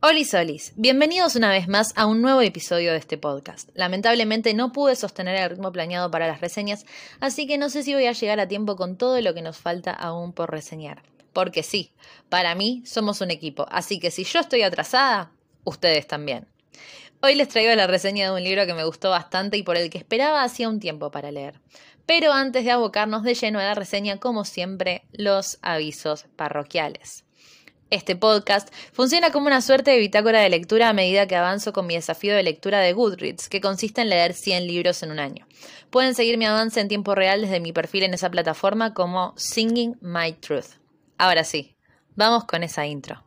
Hola Solis, bienvenidos una vez más a un nuevo episodio de este podcast. Lamentablemente no pude sostener el ritmo planeado para las reseñas, así que no sé si voy a llegar a tiempo con todo lo que nos falta aún por reseñar. Porque sí, para mí somos un equipo, así que si yo estoy atrasada, ustedes también. Hoy les traigo la reseña de un libro que me gustó bastante y por el que esperaba hacía un tiempo para leer. Pero antes de abocarnos de lleno a la reseña, como siempre, los avisos parroquiales. Este podcast funciona como una suerte de bitácora de lectura a medida que avanzo con mi desafío de lectura de Goodreads, que consiste en leer 100 libros en un año. Pueden seguir mi avance en tiempo real desde mi perfil en esa plataforma como Singing My Truth. Ahora sí, vamos con esa intro.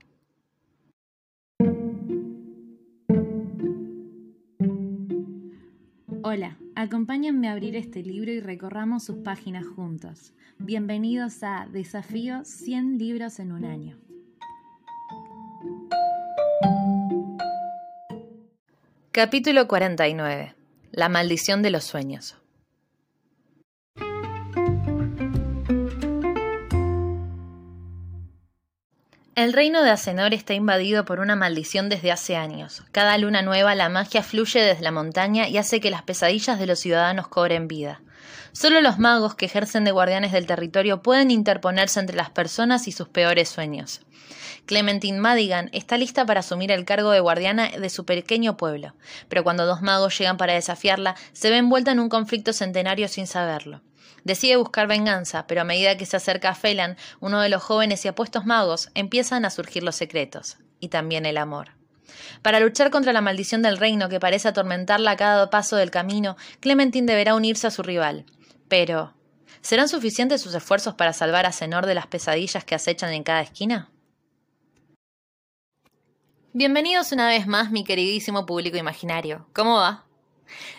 Hola, acompáñenme a abrir este libro y recorramos sus páginas juntos. Bienvenidos a Desafío 100 libros en un año. Capítulo 49. La maldición de los sueños. El reino de Acenor está invadido por una maldición desde hace años. Cada luna nueva la magia fluye desde la montaña y hace que las pesadillas de los ciudadanos cobren vida. Solo los magos que ejercen de guardianes del territorio pueden interponerse entre las personas y sus peores sueños. Clementine Madigan está lista para asumir el cargo de guardiana de su pequeño pueblo, pero cuando dos magos llegan para desafiarla, se ve envuelta en un conflicto centenario sin saberlo. Decide buscar venganza, pero a medida que se acerca a Phelan, uno de los jóvenes y apuestos magos, empiezan a surgir los secretos, y también el amor. Para luchar contra la maldición del reino que parece atormentarla a cada paso del camino, Clementine deberá unirse a su rival. Pero, ¿serán suficientes sus esfuerzos para salvar a Senor de las pesadillas que acechan en cada esquina? Bienvenidos una vez más, mi queridísimo público imaginario. ¿Cómo va?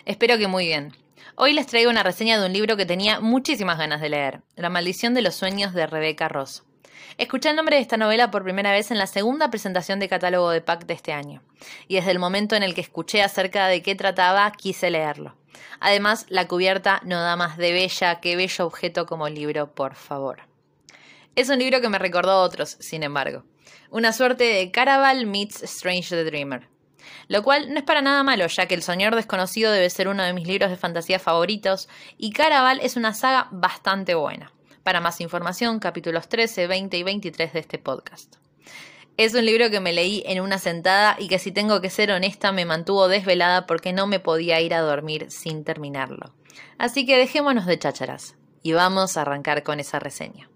Espero que muy bien. Hoy les traigo una reseña de un libro que tenía muchísimas ganas de leer, La maldición de los sueños de Rebecca Ross. Escuché el nombre de esta novela por primera vez en la segunda presentación de catálogo de PAC de este año, y desde el momento en el que escuché acerca de qué trataba, quise leerlo. Además, la cubierta no da más de bella que bello objeto como libro, por favor. Es un libro que me recordó otros, sin embargo. Una suerte de Caraval meets Strange the Dreamer. Lo cual no es para nada malo, ya que El Señor Desconocido debe ser uno de mis libros de fantasía favoritos, y Caraval es una saga bastante buena. Para más información, capítulos 13, 20 y 23 de este podcast. Es un libro que me leí en una sentada y que si tengo que ser honesta me mantuvo desvelada porque no me podía ir a dormir sin terminarlo. Así que dejémonos de chácharas y vamos a arrancar con esa reseña.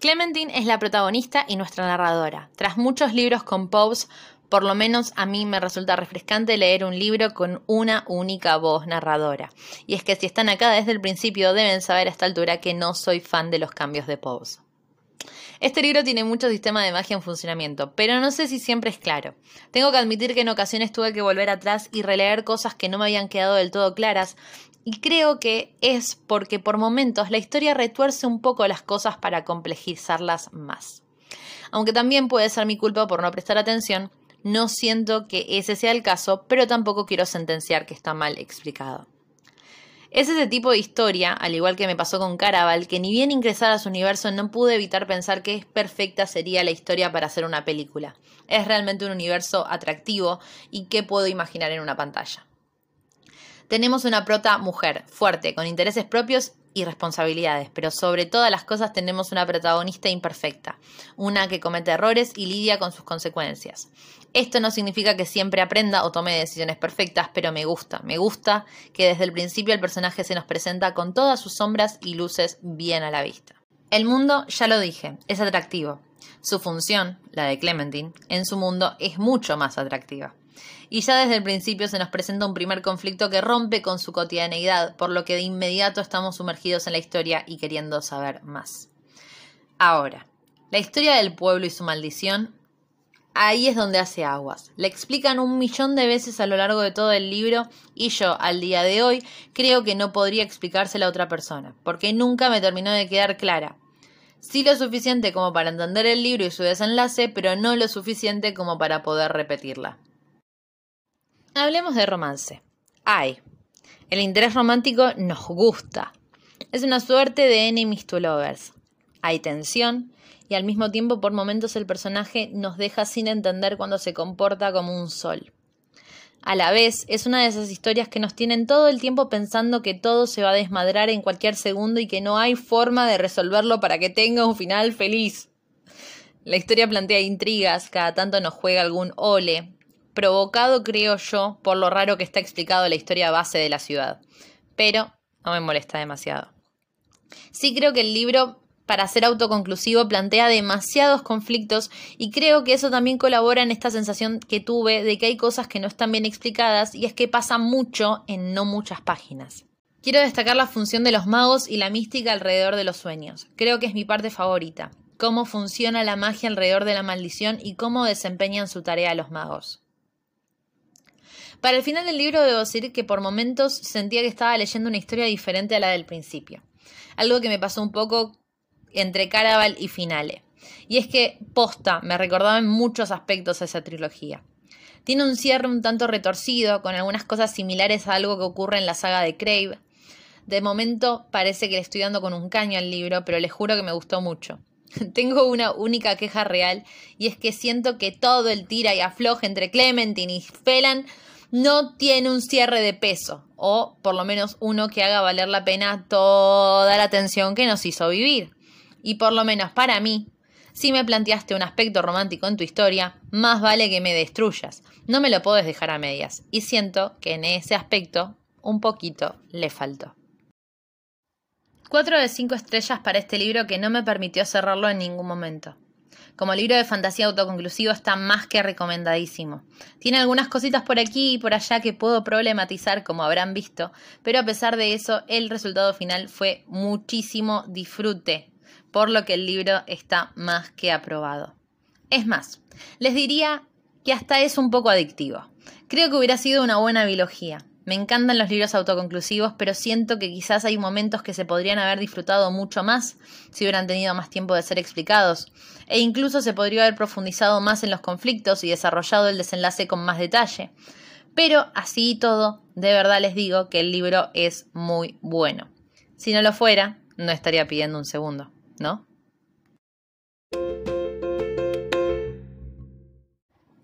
Clementine es la protagonista y nuestra narradora. Tras muchos libros con Pops, por lo menos a mí me resulta refrescante leer un libro con una única voz narradora. Y es que si están acá desde el principio deben saber a esta altura que no soy fan de los cambios de Pose. Este libro tiene mucho sistema de magia en funcionamiento, pero no sé si siempre es claro. Tengo que admitir que en ocasiones tuve que volver atrás y releer cosas que no me habían quedado del todo claras, y creo que es porque por momentos la historia retuerce un poco las cosas para complejizarlas más. Aunque también puede ser mi culpa por no prestar atención, no siento que ese sea el caso, pero tampoco quiero sentenciar que está mal explicado. Es ese tipo de historia, al igual que me pasó con Caraval, que ni bien ingresar a su universo no pude evitar pensar que perfecta sería la historia para hacer una película. Es realmente un universo atractivo y que puedo imaginar en una pantalla. Tenemos una prota mujer, fuerte, con intereses propios y responsabilidades, pero sobre todas las cosas tenemos una protagonista imperfecta, una que comete errores y lidia con sus consecuencias. Esto no significa que siempre aprenda o tome decisiones perfectas, pero me gusta, me gusta que desde el principio el personaje se nos presenta con todas sus sombras y luces bien a la vista. El mundo, ya lo dije, es atractivo. Su función, la de Clementine, en su mundo es mucho más atractiva y ya desde el principio se nos presenta un primer conflicto que rompe con su cotidianeidad, por lo que de inmediato estamos sumergidos en la historia y queriendo saber más. Ahora, la historia del pueblo y su maldición, ahí es donde hace aguas. La explican un millón de veces a lo largo de todo el libro y yo, al día de hoy, creo que no podría explicársela a otra persona, porque nunca me terminó de quedar clara. Sí lo suficiente como para entender el libro y su desenlace, pero no lo suficiente como para poder repetirla. Hablemos de romance. Ay, el interés romántico nos gusta. Es una suerte de enemies to lovers. Hay tensión y al mismo tiempo por momentos el personaje nos deja sin entender cuando se comporta como un sol. A la vez, es una de esas historias que nos tienen todo el tiempo pensando que todo se va a desmadrar en cualquier segundo y que no hay forma de resolverlo para que tenga un final feliz. La historia plantea intrigas, cada tanto nos juega algún ole, provocado creo yo por lo raro que está explicado la historia base de la ciudad. Pero no me molesta demasiado. Sí creo que el libro para ser autoconclusivo plantea demasiados conflictos y creo que eso también colabora en esta sensación que tuve de que hay cosas que no están bien explicadas y es que pasa mucho en no muchas páginas. Quiero destacar la función de los magos y la mística alrededor de los sueños. Creo que es mi parte favorita. Cómo funciona la magia alrededor de la maldición y cómo desempeñan su tarea los magos. Para el final del libro debo decir que por momentos sentía que estaba leyendo una historia diferente a la del principio. Algo que me pasó un poco entre Caraval y Finale. Y es que, posta, me recordaba en muchos aspectos a esa trilogía. Tiene un cierre un tanto retorcido, con algunas cosas similares a algo que ocurre en la saga de Crave. De momento parece que le estoy dando con un caño al libro, pero les juro que me gustó mucho. Tengo una única queja real y es que siento que todo el tira y afloje entre Clementine y Felan no tiene un cierre de peso, o por lo menos uno que haga valer la pena toda la tensión que nos hizo vivir. Y por lo menos para mí, si me planteaste un aspecto romántico en tu historia, más vale que me destruyas. No me lo puedes dejar a medias. Y siento que en ese aspecto un poquito le faltó. 4 de 5 estrellas para este libro que no me permitió cerrarlo en ningún momento. Como libro de fantasía autoconclusivo está más que recomendadísimo. Tiene algunas cositas por aquí y por allá que puedo problematizar, como habrán visto, pero a pesar de eso, el resultado final fue muchísimo disfrute por lo que el libro está más que aprobado. Es más, les diría que hasta es un poco adictivo. Creo que hubiera sido una buena biología. Me encantan los libros autoconclusivos, pero siento que quizás hay momentos que se podrían haber disfrutado mucho más si hubieran tenido más tiempo de ser explicados, e incluso se podría haber profundizado más en los conflictos y desarrollado el desenlace con más detalle. Pero así y todo, de verdad les digo que el libro es muy bueno. Si no lo fuera, no estaría pidiendo un segundo. ¿no?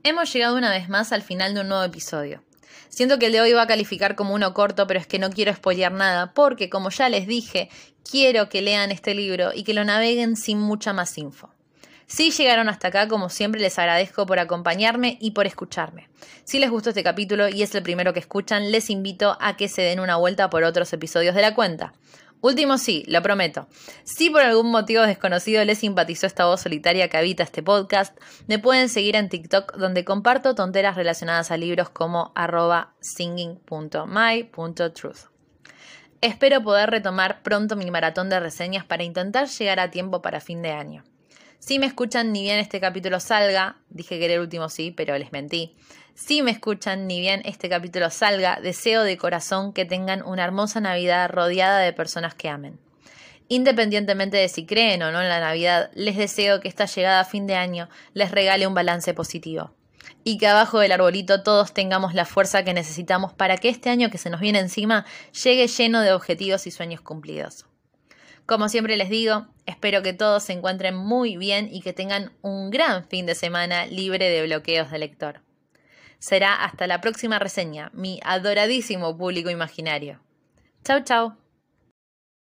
Hemos llegado una vez más al final de un nuevo episodio. Siento que el de hoy va a calificar como uno corto, pero es que no quiero spoilear nada, porque como ya les dije, quiero que lean este libro y que lo naveguen sin mucha más info. Si llegaron hasta acá, como siempre les agradezco por acompañarme y por escucharme. Si les gustó este capítulo y es el primero que escuchan, les invito a que se den una vuelta por otros episodios de la cuenta. Último sí, lo prometo. Si por algún motivo desconocido les simpatizó esta voz solitaria que habita este podcast, me pueden seguir en TikTok donde comparto tonteras relacionadas a libros como arroba singing.my.truth. Espero poder retomar pronto mi maratón de reseñas para intentar llegar a tiempo para fin de año. Si me escuchan ni bien este capítulo salga, dije que era el último sí, pero les mentí. Si me escuchan ni bien este capítulo salga, deseo de corazón que tengan una hermosa Navidad rodeada de personas que amen. Independientemente de si creen o no en la Navidad, les deseo que esta llegada a fin de año les regale un balance positivo. Y que abajo del arbolito todos tengamos la fuerza que necesitamos para que este año que se nos viene encima llegue lleno de objetivos y sueños cumplidos. Como siempre les digo, espero que todos se encuentren muy bien y que tengan un gran fin de semana libre de bloqueos de lector. Será hasta la próxima reseña, mi adoradísimo público imaginario. Chau, chau.